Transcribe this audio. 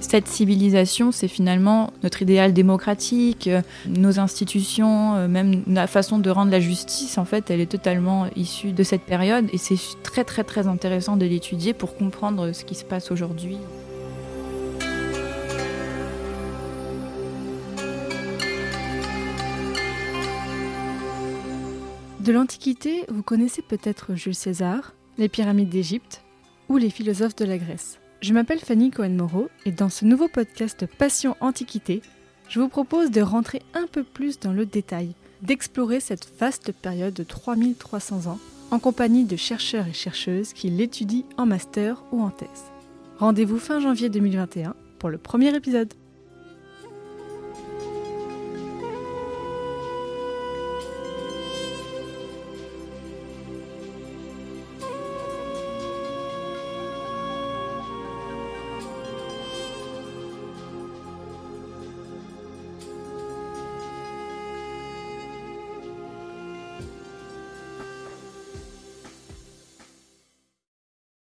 cette civilisation, c'est finalement notre idéal démocratique, euh, nos institutions, euh, même la façon de rendre la justice, en fait, elle est totalement issue de cette période et c'est très très très intéressant de l'étudier pour comprendre ce qui se passe aujourd'hui. De l'Antiquité, vous connaissez peut-être Jules César, les pyramides d'Égypte ou les philosophes de la Grèce. Je m'appelle Fanny Cohen-Moreau et dans ce nouveau podcast Passion Antiquité, je vous propose de rentrer un peu plus dans le détail, d'explorer cette vaste période de 3300 ans en compagnie de chercheurs et chercheuses qui l'étudient en master ou en thèse. Rendez-vous fin janvier 2021 pour le premier épisode.